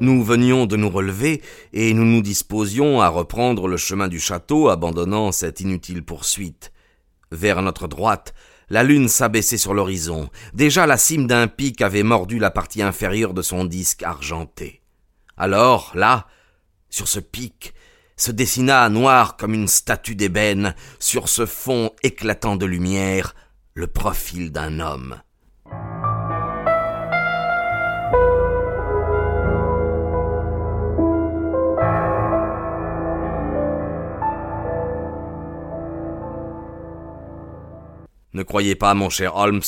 Nous venions de nous relever, et nous nous disposions à reprendre le chemin du château, abandonnant cette inutile poursuite. Vers notre droite, la lune s'abaissait sur l'horizon. Déjà la cime d'un pic avait mordu la partie inférieure de son disque argenté. Alors, là, sur ce pic, se dessina noir comme une statue d'ébène, sur ce fond éclatant de lumière, le profil d'un homme. Ne croyez pas, mon cher Holmes,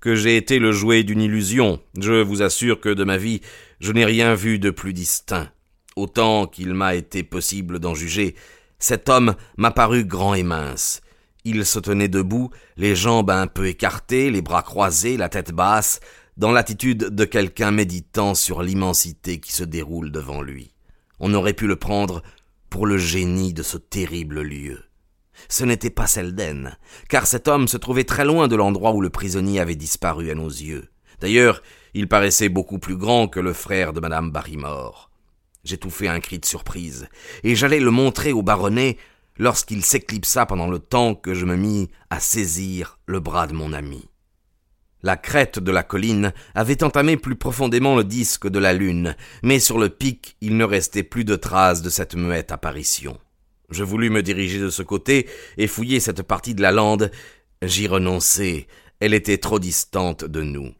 que j'ai été le jouet d'une illusion. Je vous assure que de ma vie, je n'ai rien vu de plus distinct. Autant qu'il m'a été possible d'en juger, cet homme m'a paru grand et mince. Il se tenait debout, les jambes un peu écartées, les bras croisés, la tête basse, dans l'attitude de quelqu'un méditant sur l'immensité qui se déroule devant lui. On aurait pu le prendre pour le génie de ce terrible lieu. Ce n'était pas Selden, car cet homme se trouvait très loin de l'endroit où le prisonnier avait disparu à nos yeux. D'ailleurs, il paraissait beaucoup plus grand que le frère de madame Barrymore. J'étouffai un cri de surprise, et j'allais le montrer au baronnet lorsqu'il s'éclipsa pendant le temps que je me mis à saisir le bras de mon ami. La crête de la colline avait entamé plus profondément le disque de la lune, mais sur le pic il ne restait plus de traces de cette muette apparition. Je voulus me diriger de ce côté et fouiller cette partie de la lande. J'y renonçai. Elle était trop distante de nous.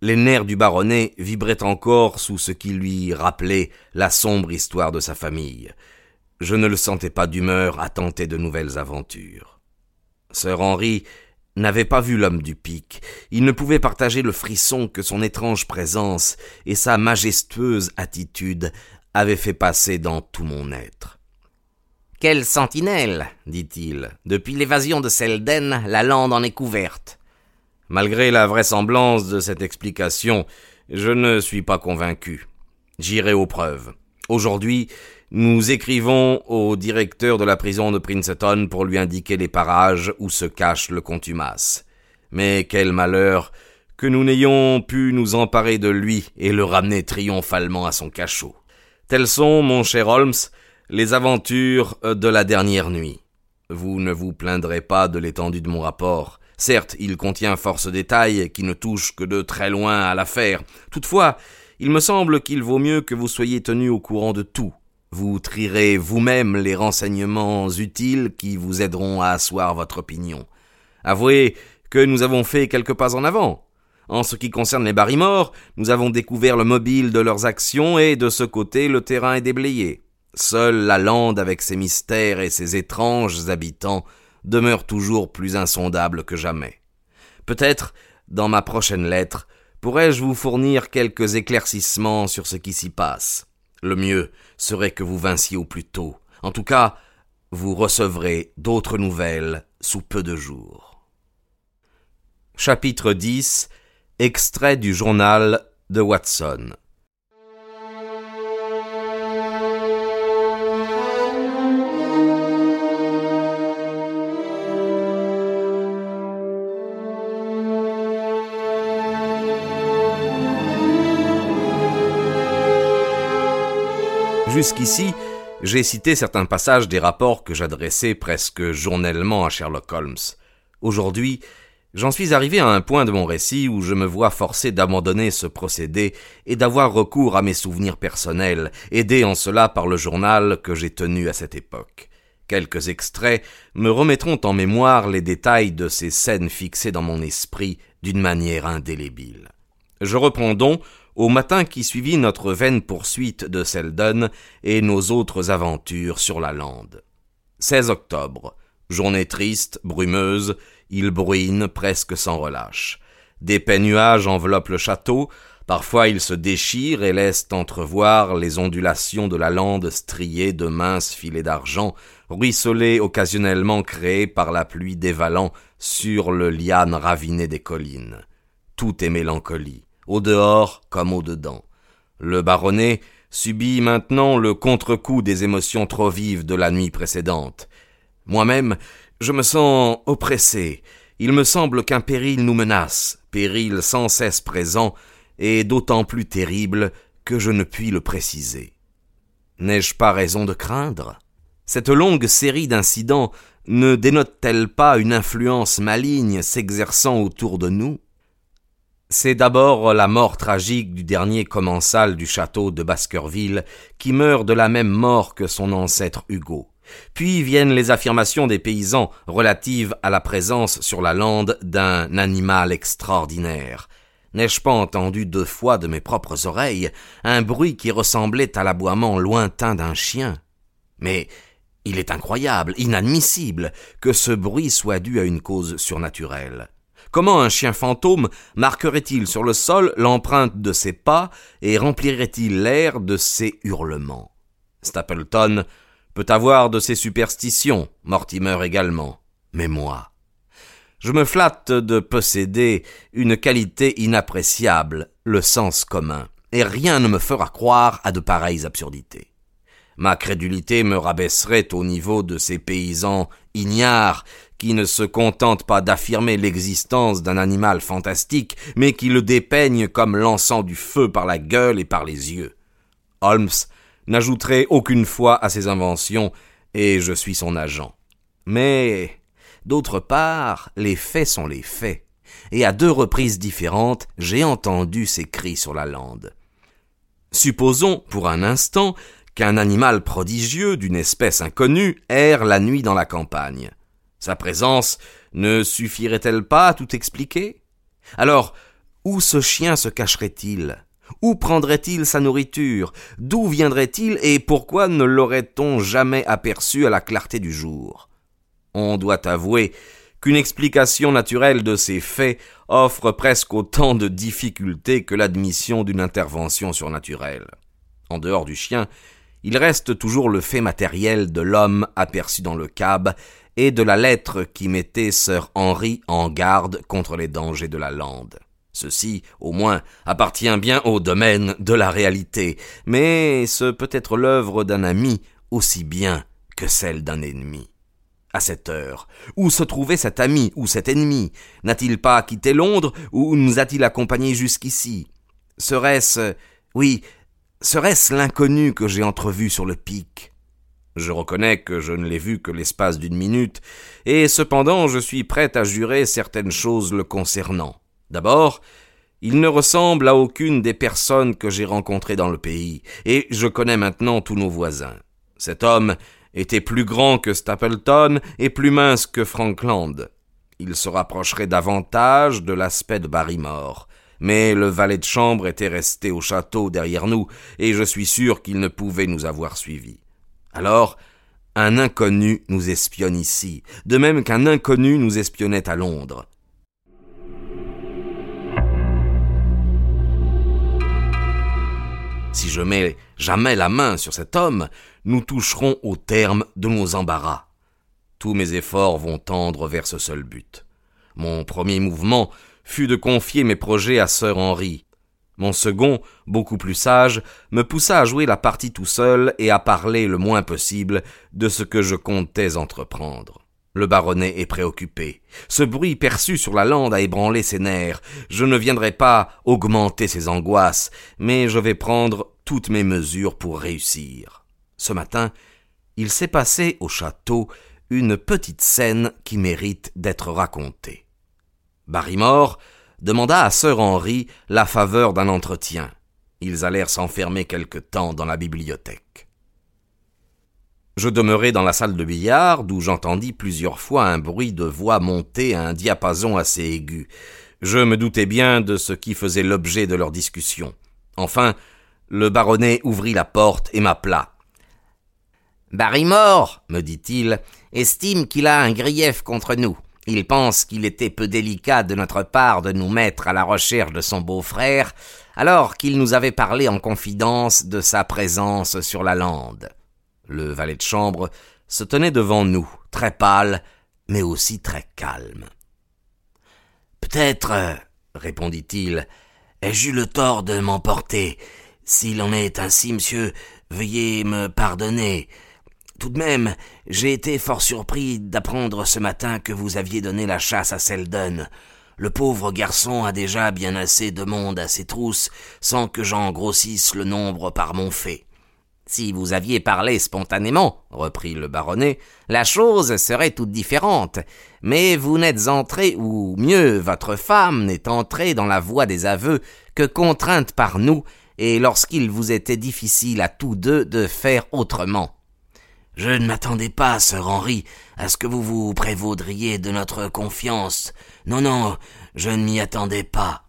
Les nerfs du baronnet vibraient encore sous ce qui lui rappelait la sombre histoire de sa famille. Je ne le sentais pas d'humeur à tenter de nouvelles aventures. Sir Henry n'avait pas vu l'homme du pic. Il ne pouvait partager le frisson que son étrange présence et sa majestueuse attitude avaient fait passer dans tout mon être. Quelle sentinelle dit-il. Depuis l'évasion de Selden, la lande en est couverte. Malgré la vraisemblance de cette explication, je ne suis pas convaincu. J'irai aux preuves. Aujourd'hui, nous écrivons au directeur de la prison de Princeton pour lui indiquer les parages où se cache le contumace. Mais quel malheur que nous n'ayons pu nous emparer de lui et le ramener triomphalement à son cachot. Tels sont, mon cher Holmes, les aventures de la dernière nuit. Vous ne vous plaindrez pas de l'étendue de mon rapport. Certes, il contient force détails qui ne touchent que de très loin à l'affaire. Toutefois, il me semble qu'il vaut mieux que vous soyez tenu au courant de tout. Vous trierez vous-même les renseignements utiles qui vous aideront à asseoir votre opinion. Avouez que nous avons fait quelques pas en avant. En ce qui concerne les Barrymore, nous avons découvert le mobile de leurs actions et de ce côté le terrain est déblayé. Seule la lande avec ses mystères et ses étranges habitants demeure toujours plus insondable que jamais. Peut-être, dans ma prochaine lettre, pourrais-je vous fournir quelques éclaircissements sur ce qui s'y passe. Le mieux serait que vous vinssiez au plus tôt. En tout cas, vous recevrez d'autres nouvelles sous peu de jours. Chapitre 10 Extrait du journal de Watson. Jusqu'ici, j'ai cité certains passages des rapports que j'adressais presque journellement à Sherlock Holmes. Aujourd'hui, j'en suis arrivé à un point de mon récit où je me vois forcé d'abandonner ce procédé et d'avoir recours à mes souvenirs personnels, aidés en cela par le journal que j'ai tenu à cette époque. Quelques extraits me remettront en mémoire les détails de ces scènes fixées dans mon esprit d'une manière indélébile. Je reprends donc au matin qui suivit notre vaine poursuite de Selden et nos autres aventures sur la lande. 16 octobre. Journée triste, brumeuse, il bruine presque sans relâche. D'épais nuages enveloppent le château, parfois ils se déchirent et laissent entrevoir les ondulations de la lande striée de minces filets d'argent, ruisselés occasionnellement créés par la pluie dévalant sur le liane raviné des collines. Tout est mélancolie, au dehors comme au dedans. Le baronnet subit maintenant le contre-coup des émotions trop vives de la nuit précédente. Moi-même, je me sens oppressé. Il me semble qu'un péril nous menace, péril sans cesse présent, et d'autant plus terrible que je ne puis le préciser. N'ai-je pas raison de craindre? Cette longue série d'incidents ne dénote-t-elle pas une influence maligne s'exerçant autour de nous? C'est d'abord la mort tragique du dernier commensal du château de Baskerville, qui meurt de la même mort que son ancêtre Hugo. Puis viennent les affirmations des paysans relatives à la présence sur la lande d'un animal extraordinaire. N'ai-je pas entendu deux fois de mes propres oreilles un bruit qui ressemblait à l'aboiement lointain d'un chien? Mais il est incroyable, inadmissible, que ce bruit soit dû à une cause surnaturelle. Comment un chien fantôme marquerait-il sur le sol l'empreinte de ses pas et remplirait-il l'air de ses hurlements? Stapleton peut avoir de ses superstitions, Mortimer également, mais moi. Je me flatte de posséder une qualité inappréciable, le sens commun, et rien ne me fera croire à de pareilles absurdités. Ma crédulité me rabaisserait au niveau de ces paysans ignares qui ne se contentent pas d'affirmer l'existence d'un animal fantastique, mais qui le dépeignent comme lançant du feu par la gueule et par les yeux. Holmes n'ajouterait aucune fois à ses inventions, et je suis son agent. Mais, d'autre part, les faits sont les faits, et à deux reprises différentes, j'ai entendu ces cris sur la lande. Supposons, pour un instant, qu'un animal prodigieux d'une espèce inconnue erre la nuit dans la campagne. Sa présence ne suffirait-elle pas à tout expliquer? Alors, où ce chien se cacherait-il? Où prendrait-il sa nourriture? D'où viendrait-il et pourquoi ne l'aurait-on jamais aperçu à la clarté du jour? On doit avouer qu'une explication naturelle de ces faits offre presque autant de difficultés que l'admission d'une intervention surnaturelle. En dehors du chien, il reste toujours le fait matériel de l'homme aperçu dans le cab et de la lettre qui mettait sœur Henri en garde contre les dangers de la lande. Ceci, au moins, appartient bien au domaine de la réalité, mais ce peut être l'œuvre d'un ami aussi bien que celle d'un ennemi. À cette heure, où se trouvait cet ami ou cet ennemi? N'a-t-il pas quitté Londres ou nous a-t-il accompagnés jusqu'ici? Serait-ce, oui, Serait-ce l'inconnu que j'ai entrevu sur le pic? Je reconnais que je ne l'ai vu que l'espace d'une minute, et cependant je suis prêt à jurer certaines choses le concernant. D'abord, il ne ressemble à aucune des personnes que j'ai rencontrées dans le pays, et je connais maintenant tous nos voisins. Cet homme était plus grand que Stapleton et plus mince que Frankland. Il se rapprocherait davantage de l'aspect de Barrymore mais le valet de chambre était resté au château derrière nous, et je suis sûr qu'il ne pouvait nous avoir suivis. Alors, un inconnu nous espionne ici, de même qu'un inconnu nous espionnait à Londres. Si je mets jamais la main sur cet homme, nous toucherons au terme de nos embarras. Tous mes efforts vont tendre vers ce seul but. Mon premier mouvement fut de confier mes projets à sœur Henri. Mon second, beaucoup plus sage, me poussa à jouer la partie tout seul et à parler le moins possible de ce que je comptais entreprendre. Le baronnet est préoccupé. Ce bruit perçu sur la lande a ébranlé ses nerfs. Je ne viendrai pas augmenter ses angoisses, mais je vais prendre toutes mes mesures pour réussir. Ce matin, il s'est passé au château une petite scène qui mérite d'être racontée. Barrymore demanda à sœur Henri la faveur d'un entretien. Ils allèrent s'enfermer quelque temps dans la bibliothèque. Je demeurai dans la salle de billard, d'où j'entendis plusieurs fois un bruit de voix monter à un diapason assez aigu. Je me doutais bien de ce qui faisait l'objet de leur discussion. Enfin, le baronnet ouvrit la porte et m'appela. Barrymore, me dit-il, estime qu'il a un grief contre nous. Il pense qu'il était peu délicat de notre part de nous mettre à la recherche de son beau-frère, alors qu'il nous avait parlé en confidence de sa présence sur la lande. Le valet de chambre se tenait devant nous, très pâle, mais aussi très calme. Peut-être, répondit-il, ai-je eu le tort de m'emporter? S'il en est ainsi, monsieur, veuillez me pardonner. Tout de même, j'ai été fort surpris d'apprendre ce matin que vous aviez donné la chasse à Selden. Le pauvre garçon a déjà bien assez de monde à ses trousses, sans que j'en grossisse le nombre par mon fait. Si vous aviez parlé spontanément, reprit le baronnet, la chose serait toute différente. Mais vous n'êtes entré, ou mieux, votre femme n'est entrée dans la voie des aveux que contrainte par nous, et lorsqu'il vous était difficile à tous deux de faire autrement. Je ne m'attendais pas, sœur Henri, à ce que vous vous prévaudriez de notre confiance. Non, non, je ne m'y attendais pas.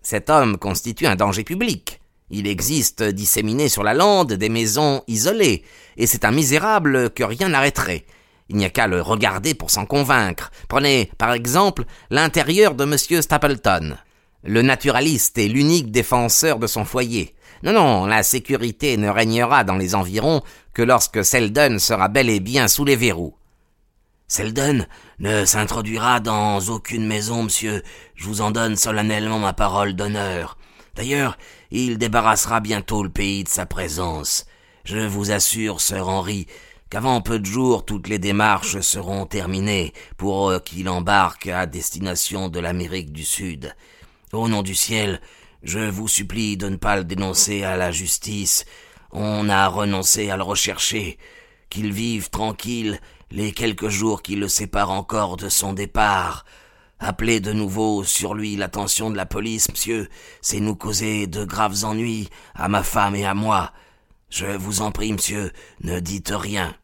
Cet homme constitue un danger public. Il existe disséminé sur la lande des maisons isolées, et c'est un misérable que rien n'arrêterait. Il n'y a qu'à le regarder pour s'en convaincre. Prenez, par exemple, l'intérieur de M. Stapleton. Le naturaliste est l'unique défenseur de son foyer. Non, non, la sécurité ne régnera dans les environs que lorsque Selden sera bel et bien sous les verrous. Selden ne s'introduira dans aucune maison, monsieur. Je vous en donne solennellement ma parole d'honneur. D'ailleurs, il débarrassera bientôt le pays de sa présence. Je vous assure, sœur Henri, qu'avant peu de jours toutes les démarches seront terminées pour qu'il embarque à destination de l'Amérique du Sud. Au nom du ciel, je vous supplie de ne pas le dénoncer à la justice. On a renoncé à le rechercher. Qu'il vive tranquille les quelques jours qui le séparent encore de son départ. Appelez de nouveau sur lui l'attention de la police, monsieur, c'est nous causer de graves ennuis à ma femme et à moi. Je vous en prie, monsieur, ne dites rien.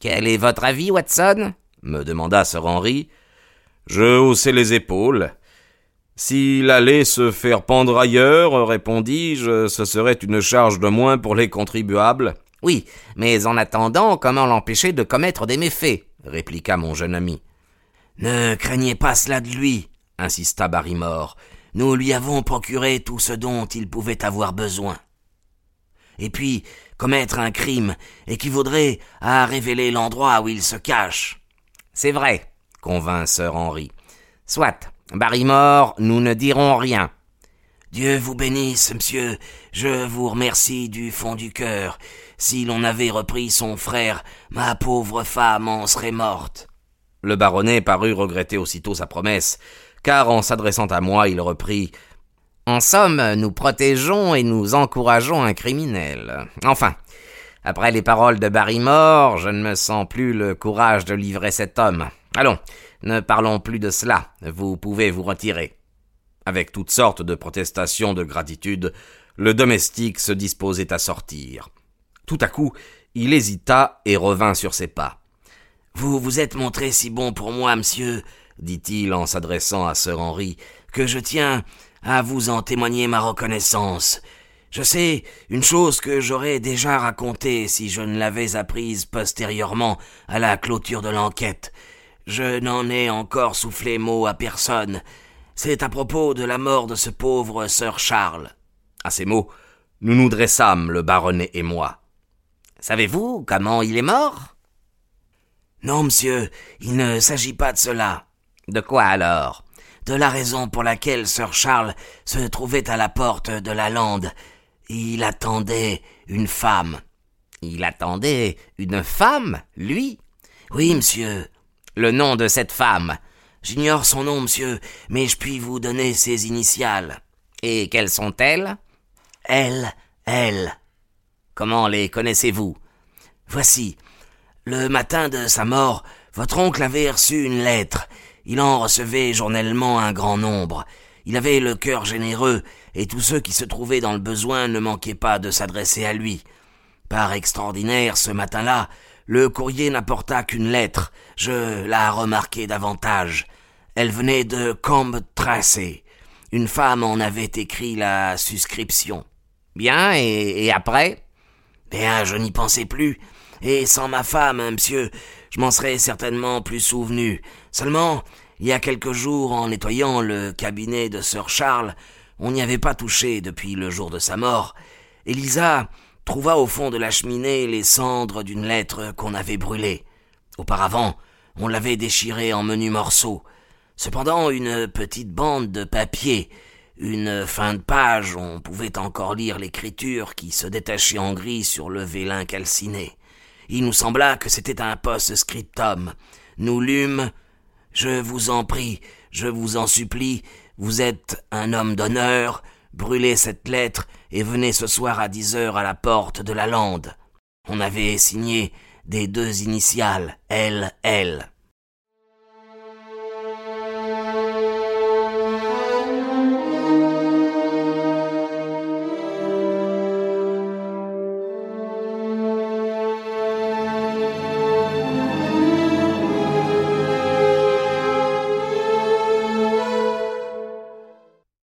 Quel est votre avis, Watson? me demanda Sir Henry. Je haussai les épaules. S'il allait se faire pendre ailleurs, répondis-je, ce serait une charge de moins pour les contribuables. Oui, mais en attendant, comment l'empêcher de commettre des méfaits répliqua mon jeune ami. Ne craignez pas cela de lui, insista Barrymore. Nous lui avons procuré tout ce dont il pouvait avoir besoin. Et puis, commettre un crime équivaudrait à révéler l'endroit où il se cache. C'est vrai, convint Sir Henry. Soit, Barrymore, nous ne dirons rien. Dieu vous bénisse, monsieur. Je vous remercie du fond du cœur. Si l'on avait repris son frère, ma pauvre femme en serait morte. Le baronnet parut regretter aussitôt sa promesse, car en s'adressant à moi, il reprit En somme, nous protégeons et nous encourageons un criminel. Enfin, après les paroles de Barrymore, je ne me sens plus le courage de livrer cet homme. Allons, ne parlons plus de cela. Vous pouvez vous retirer. Avec toutes sortes de protestations de gratitude, le domestique se disposait à sortir. Tout à coup, il hésita et revint sur ses pas. Vous vous êtes montré si bon pour moi, monsieur, dit-il en s'adressant à sir Henry, que je tiens à vous en témoigner ma reconnaissance. Je sais une chose que j'aurais déjà racontée si je ne l'avais apprise postérieurement à la clôture de l'enquête. Je n'en ai encore soufflé mot à personne. C'est à propos de la mort de ce pauvre sir Charles. À ces mots, nous nous dressâmes, le baronnet et moi. Savez-vous comment il est mort? Non, monsieur, il ne s'agit pas de cela. De quoi alors? De la raison pour laquelle sir Charles se trouvait à la porte de la lande. Il attendait une femme. Il attendait une femme, lui? Oui, monsieur. Le nom de cette femme J'ignore son nom, monsieur, mais je puis vous donner ses initiales. Et quelles sont-elles Elle, elle. Comment les connaissez-vous? Voici. Le matin de sa mort, votre oncle avait reçu une lettre. Il en recevait journellement un grand nombre. Il avait le cœur généreux, et tous ceux qui se trouvaient dans le besoin ne manquaient pas de s'adresser à lui. Par extraordinaire, ce matin-là, le courrier n'apporta qu'une lettre. Je la remarquai davantage. Elle venait de Combe Tracé. Une femme en avait écrit la suscription. Bien, et, et après? Bien, je n'y pensais plus. Et sans ma femme, monsieur, je m'en serais certainement plus souvenu. Seulement, il y a quelques jours, en nettoyant le cabinet de sir Charles, on n'y avait pas touché depuis le jour de sa mort. Elisa trouva au fond de la cheminée les cendres d'une lettre qu'on avait brûlée. Auparavant, on l'avait déchirée en menus morceaux. Cependant, une petite bande de papier, une fin de page, on pouvait encore lire l'écriture qui se détachait en gris sur le vélin calciné. Il nous sembla que c'était un post-scriptum. Nous lûmes Je vous en prie, je vous en supplie, vous êtes un homme d'honneur, brûlez cette lettre et venez ce soir à dix heures à la porte de la lande. On avait signé des deux initiales L. L.